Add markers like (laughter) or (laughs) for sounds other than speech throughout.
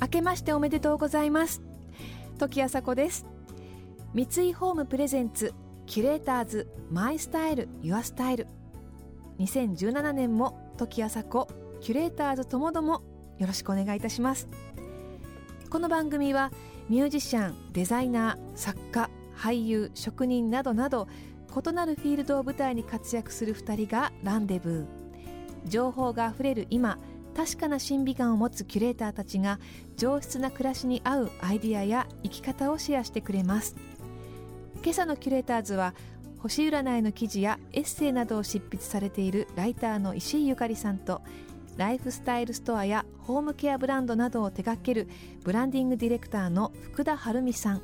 明けましておめでとうございます。時あさこです。三井ホームプレゼンツキュレーターズマイスタイルユアスタイル。2017年も時あさこキュレーターズともどもよろしくお願いいたします。この番組はミュージシャンデザイナー作家俳優職人などなど異なるフィールドを舞台に活躍する2人がランデブー。情報があふれる今確かな審美眼を持つキュレーターたちが上質な暮らしに合うアイディアや生き方をシェアしてくれます。今朝のキュレーターズは星占いの記事やエッセイなどを執筆されているライターの石井ゆかりさんとライフスタイルストアやホームケアブランドなどを手掛けるブランディングディレクターの福田晴美さん。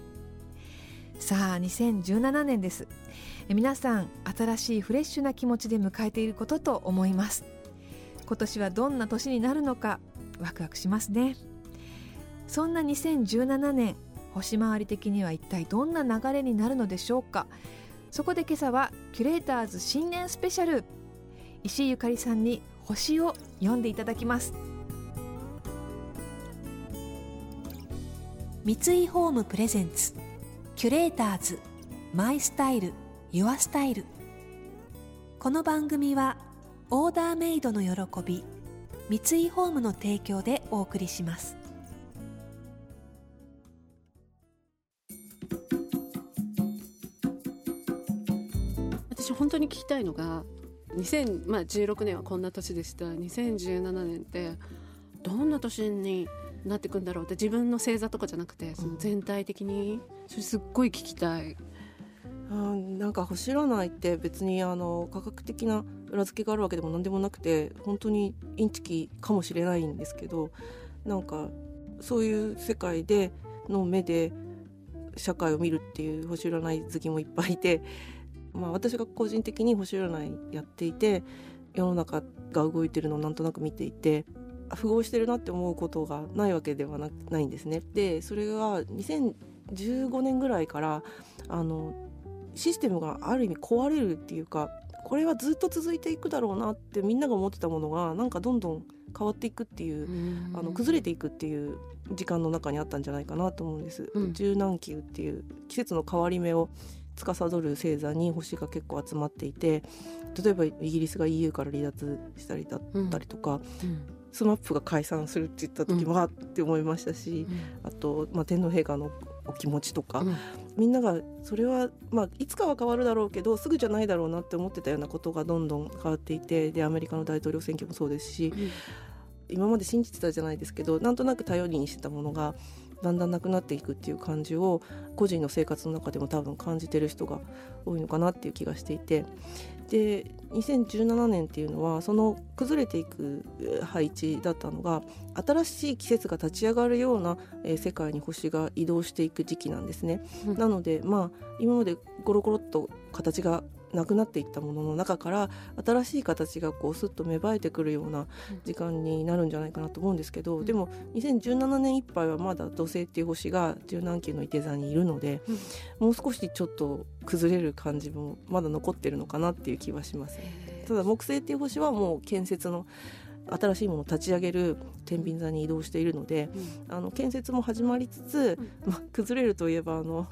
さあ2017年です。皆さん新しいフレッシュな気持ちで迎えていることと思います。今年はどんな年になるのかワクワクしますね。そんな2017年星回り的には一体どんな流れになるのでしょうか。そこで今朝はキュレーターズ新年スペシャル。石井ゆかりさんに星を読んでいただきます。三井ホームプレゼンツキュレーターズマイスタイルユアスタイル。この番組はオーダーメイドの喜び三井ホームの提供でお送りします私本当に聞きたいのが2016年はこんな年でした2017年ってどんな年になっていくんだろうって自分の星座とかじゃなくてその全体的にそれすっごい聞きたい。なんか星占いって別にあの科学的な裏付けがあるわけでも何でもなくて本当にインチキかもしれないんですけどなんかそういう世界での目で社会を見るっていう星占い好きもいっぱいいてまあ、私が個人的に星占いやっていて世の中が動いてるのをなんとなく見ていて符合してるなって思うことがないわけではなないんですね。でそれが2015年ぐらいからあのシステムがある意味壊れるっていうかこれはずっと続いていくだろうなってみんなが思ってたものがなんかどんどん変わっていくっていうあの崩れていくっていう時間の中にあったんじゃないかなと思うんです。うん、柔軟球っていう季節の変わり目を司る星座に星が結構集まっていて例えばイギリスが EU から離脱したりだったりとか、うん。うん、スマップが解散するって言った時もあって思いましたし、うん、あと、まあ、天皇陛下のお気持ちとか、みんながそれは、まあ、いつかは変わるだろうけどすぐじゃないだろうなって思ってたようなことがどんどん変わっていてでアメリカの大統領選挙もそうですし、今まで信じてたじゃないですけどなんとなく頼りにしてたものがだんだんなくなっていくっていう感じを個人の生活の中でも多分感じてる人が多いのかなっていう気がしていてで2017年っていうのはその崩れていく配置だったのが新しい季節が立ち上がるような、えー、世界に星が移動していく時期なんですね。うん、なのでまあ今までゴロゴロっと形がなくなっていったものの中から新しい形がこうスッと芽生えてくるような時間になるんじゃないかなと思うんですけど、うん、でも2017年いっぱいはまだ土星っていう星が柔軟球のいて座にいるので、うん、もう少しちょっと崩れる感じもまだ残ってるのかなっていう気はします、ね、ただ木星っていう星はもう建設の新しいものを立ち上げる天秤座に移動しているので、うん、あの建設も始まりつつ、まあ、崩れるといえばあの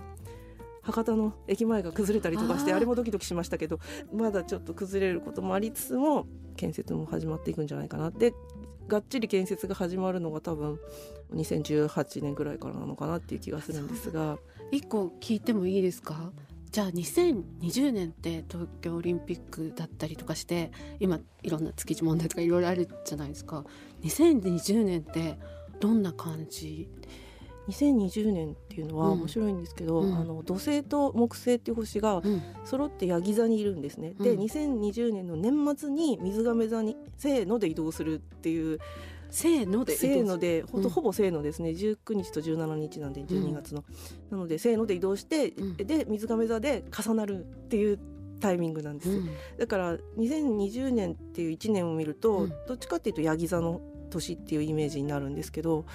博多の駅前が崩れたりとかしてあれもドキドキしましたけどまだちょっと崩れることもありつつも建設も始まっていくんじゃないかな。でがっちり建設が始まるのが多分2018年ぐらいからなのかなっていう気がするんですが。一個聞いてもいいですか？じゃあ2020年って東京オリンピックだったりとかして今いろんな築地問題とかいろいろあるじゃないですか。2020年ってどんな感じ2020年っていうのは面白いんですけど、うん、あの土星と木星っていう星が揃ってヤギ座にいるんですね。うん、で2020年の年末に水亀座にせーので移動するっていう。せーのでせーのでほんとほぼせーのですね、うん、19日と17日なんで12月の、なのでせーので移動して、で水亀座で重なるっていうタイミングなんです、だから2020年っていう1年を見ると、どっちかっていうとヤギ座の年っていうイメージになるんですけど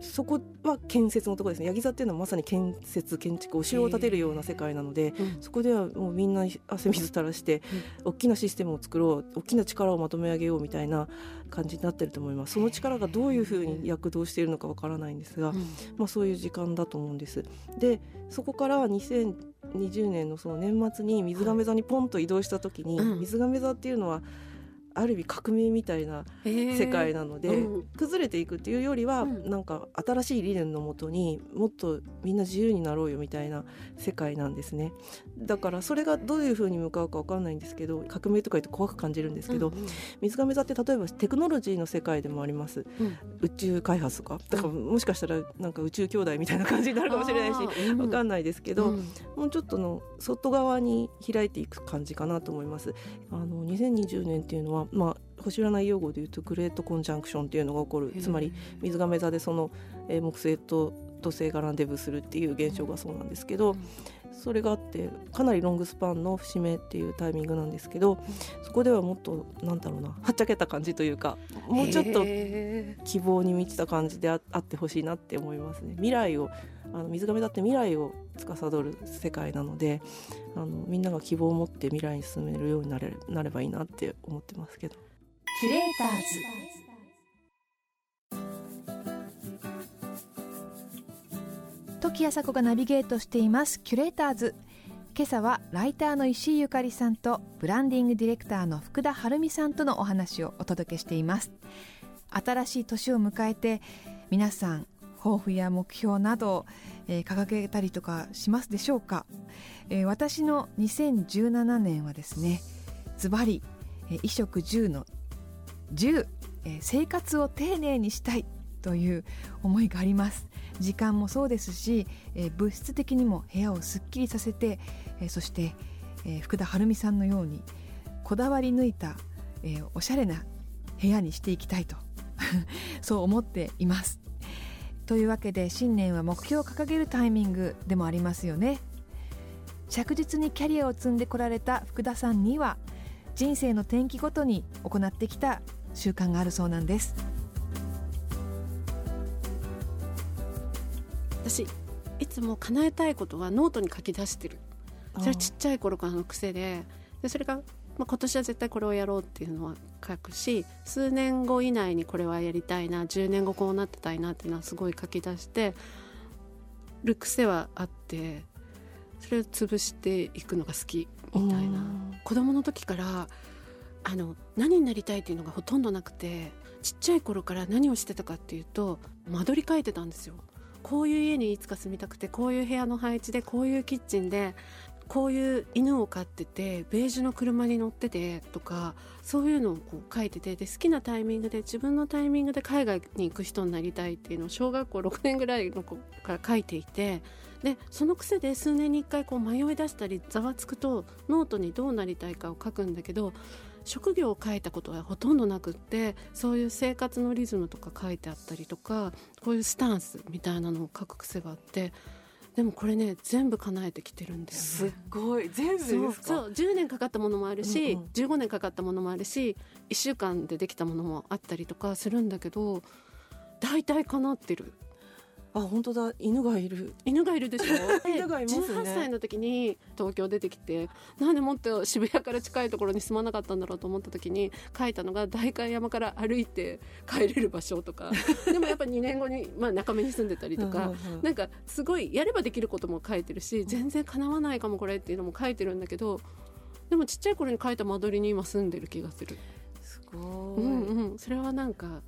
そこは建設のところですね。ヤギ座っていうのはまさに建設建築お城を建てるような世界なので、そこではもうみんな汗水垂らして、大きなシステムを作ろう大きな力をまとめ上げようみたいな感じになってると思います。その力がどういうふうに躍動しているのかわからないんですが、まあ、そういう時間だと思うんです。でそこから2020年のその年末に水亀座にポンと移動した時に、水亀座っていうのはある意味革命みたいな世界なので、うん、崩れていくっていうよりは、うん、なんか新しい理念のもとにもっとみんな自由になろうよみたいな世界なんですね。だからそれがどういうふうに向かうか分かんないんですけど革命とか言うと怖く感じるんですけど、うんうん、水亀座って例えばテクノロジーの世界でもあります、うん、宇宙開発とか。だからもしかしたらなんか宇宙兄弟みたいな感じになるかもしれないし分かんないですけど、もうちょっとの外側に開いていく感じかなと思います。あの2020年っていうのはまあ、星占い用語でいうとグレートコンジャンクションっていうのが起こる。つまり水亀座でその、えー、木星と土星がランデブーするっていう現象がそうなんですけど、それがあってかなりロングスパンの節目っていうタイミングなんですけどそこではもっとなんだろうなはっちゃけた感じというかもうちょっと希望に満ちた感じであってほしいなって思いますね。未来をあの水亀だって未来を司る世界なのであのみんなが希望を持って未来に進めるようになれなればいいなって思ってますけど。キュレーターズ。時あさこがナビゲートしています。キュレーターズ。今朝はライターの石井ゆかりさんとブランディングディレクターの福田晴美さんとのお話をお届けしています。新しい年を迎えて皆さん抱負や目標など、えー、掲げたりとかしますでしょうか、えー、私の2017年はですねズバリ衣食住の10、えー、生活を丁寧にしたいという思いがあります。時間もそうですし、えー、物質的にも部屋をすっきりさせて、えー、そして、えー、福田晴美さんのようにこだわり抜いた、えー、おしゃれな部屋にしていきたいと (laughs) そう思っています。というわけで新年は目標を掲げるタイミングでもありますよね。着実にキャリアを積んでこられた福田さんには人生の転機ごとに行ってきた習慣があるそうなんです。私いつも叶えたいことはノートに書き出してる。それはちっちゃい頃からの癖ででそれが、まあ、今年は絶対これをやろうっていうのは書くし数年後以内にこれはやりたいな10年後こうなってたいなっていうのはすごい書き出してる癖はあってそれを潰していくのが好きみたいな。子供の時からあの何になりたいっていうのがほとんどなくてちっちゃい頃から何をしてたかっていうと間取り書いてたんですよ。こういう家にいつか住みたくてこういう部屋の配置でこういうキッチンでこういう犬を飼っててベージュの車に乗っててとかそういうのをこう書いててで好きなタイミングで自分のタイミングで海外に行く人になりたいっていうのを小学校6年ぐらいの子から書いていてでその癖で数年に1回こう迷い出したりざわつくとノートにどうなりたいかを書くんだけど職業を書いたことはほとんどなくってそういう生活のリズムとか書いてあったりとかこういうスタンスみたいなのを書く癖があってでもこれね全部叶えてきてるんだよね。すごい。全部ですそう10年かかったものもあるし、うんうん、15年かかったものもあるし1週間でできたものもあったりとかするんだけど大体叶ってるあ本当だ。犬がいる。犬がいるでしょ？(laughs) 犬がいますね。18歳の時に東京出てきてなんでもっと渋谷から近いところに住まなかったんだろうと思った時に書いたのが代官山から歩いて帰れる場所とか。(laughs) でもやっぱ2年後に、まあ、中目に住んでたりとかなんかすごいやればできることも書いてるし全然叶わないかもこれっていうのも書いてるんだけどでもちっちゃい頃に書いた間取りに今住んでる気がする。すごい、うんうん、それはなんか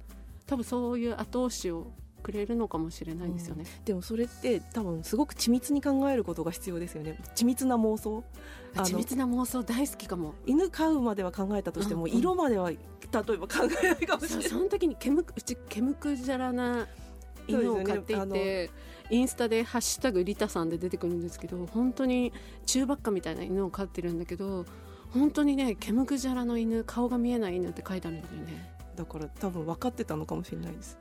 多分そういう後押しをくれるのかもしれないですよね、うん、でもそれって多分すごく緻密に考えることが必要ですよね。緻密な妄想。緻密な妄想大好きかも。犬飼うまでは考えたとしても、うん、色までは例えば考えないかもしれない。その時にけむうちけむくじゃらな犬を飼っていて、ね、インスタで「ハッシュタグリタさん」で出てくるんですけど本当に中ばっかみたいな犬を飼ってるんだけど本当にねケムクジャラの犬顔が見えない犬って書いてあるんだよねだから多分分かってたのかもしれないです。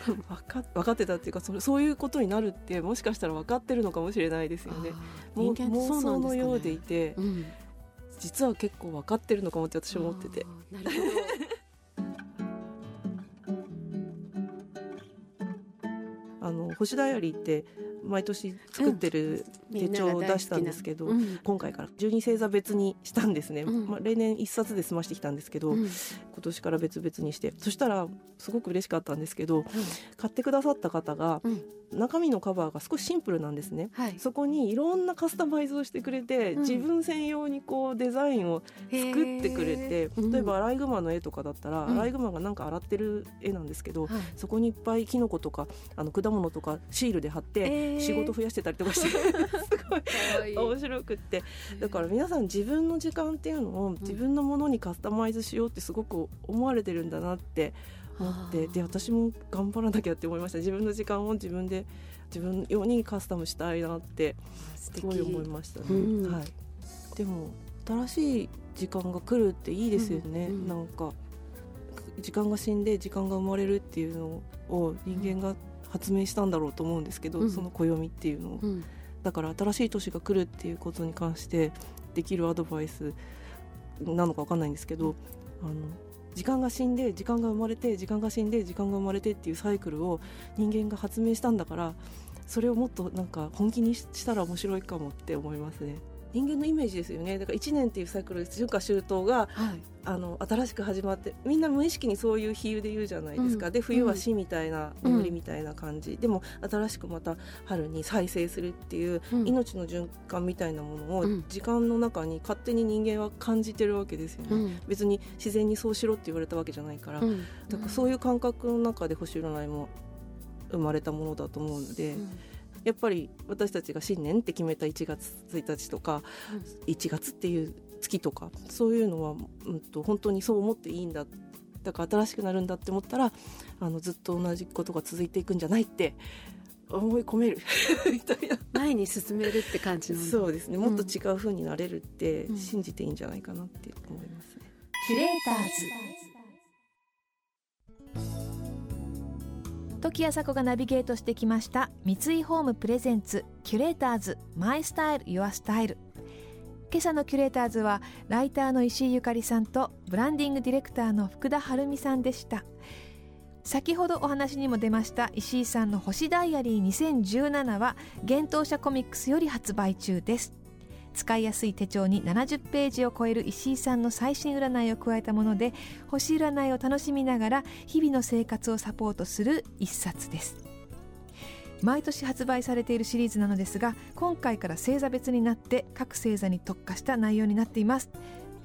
(laughs) 分か分かってたっていうかそそういうことになるってもしかしたら分かってるのかもしれないですよね。もう妄想のようでいて、うん、実は結構分かってるのかもって私思ってて。なるほど。(laughs) 星ダイアリーって毎年作ってる手帳を出したんですけど、うん。今回から12星座別にしたんですね、うん。まあ、例年1冊で済ましてきたんですけど、うん。今年から別々にして。そしたらすごく嬉しかったんですけど買ってくださった方がうん。中身のカバーが少しシンプルなんですね。はい。そこにいろんなカスタマイズをしてくれて、うん。自分専用にこうデザインを作ってくれて例えばアライグマの絵とかだったら、うん。アライグマがなんか洗ってる絵なんですけど、はい。そこにいっぱいキノコとかあの果物とかシールで貼って、えー。仕事増やしてたりとかしてすごい。面白くって。だから皆さん自分の時間っていうのを自分のものにカスタマイズしようってすごく思われてるんだなって思ってで私も頑張らなきゃって思いました。自分の時間を自分で自分用にカスタムしたいなって素すごい思いましたね、うん。はい、でも新しい時間が来るっていいですよね、うんうん。なんか時間が死んで時間が生まれるっていうのを人間が発明したんだろうと思うんですけど、うん。その暦っていうのを。うんだから新しい年が来るっていうことに関してできるアドバイスなのか分かんないんですけどあの時間が死んで時間が生まれて時間が死んで時間が生まれてっていうサイクルを人間が発明したんだからそれをもっとなんか本気にしたら面白いかもって思いますね。人間のイメージですよね。だから1年っていうサイクル春夏秋冬がはい。あの新しく始まってみんな無意識にそういう比喩で言うじゃないですか、うん。で冬は死みたいなうん眠りみたいな感じ、でも新しくまた春に再生するっていううん。命の循環みたいなものをうん。時間の中に勝手に人間は感じてるわけですよね、うん。別に自然にそうしろって言われたわけじゃないから、うん。だからそういう感覚の中で星占いも生まれたものだと思うので、うんやっぱり私たちが新年って決めた1月1日とか1月っていう月とかそういうのは、うん、と本当にそう思っていいんだだから新しくなるんだって思ったらあのずっと同じことが続いていくんじゃないって思い込める。(laughs) みたいな。前に進めるって感じなんだそうですね。もっと違う風になれるってうん。信じていいんじゃないかなって思いますね。キュレーターズ時あさこがナビゲートしてきました三井ホームプレゼンツキュレーターズマイスタイルユアスタイル。今朝のキュレーターズはライターの石井ゆかりさんとブランディングディレクターの福田晴美さんでした。先ほどお話にも出ました石井さんの星ダイアリー2017は幻冬舎コミックスより発売中です。使いやすい手帳に70ページを超える石井さんの最新占いを加えたもので星占いを楽しみながら日々の生活をサポートする一冊です。毎年発売されているシリーズなのですが今回から星座別になって各星座に特化した内容になっています。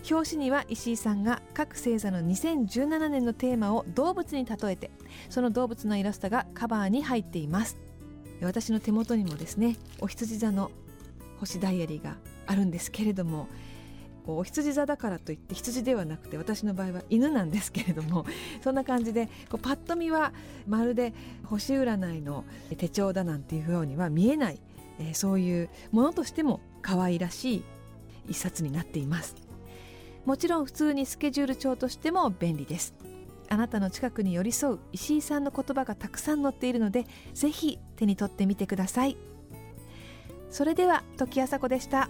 表紙には石井さんが各星座の2017年のテーマを動物に例えてその動物のイラストがカバーに入っています。私の手元にもですねお羊座の星ダイアリーがあるんですけれどもこうお羊座だからといって羊ではなくて私の場合は犬なんですけれども (laughs) そんな感じでこうパッと見はまるで星占いの手帳だなんていうようには見えない、えーそういうものとしても可愛らしい一冊になっています。もちろん普通にスケジュール帳としても便利です。あなたの近くに寄り添う石井さんの言葉がたくさん載っているのでぜひ手に取ってみてください。それでは時あさこでした。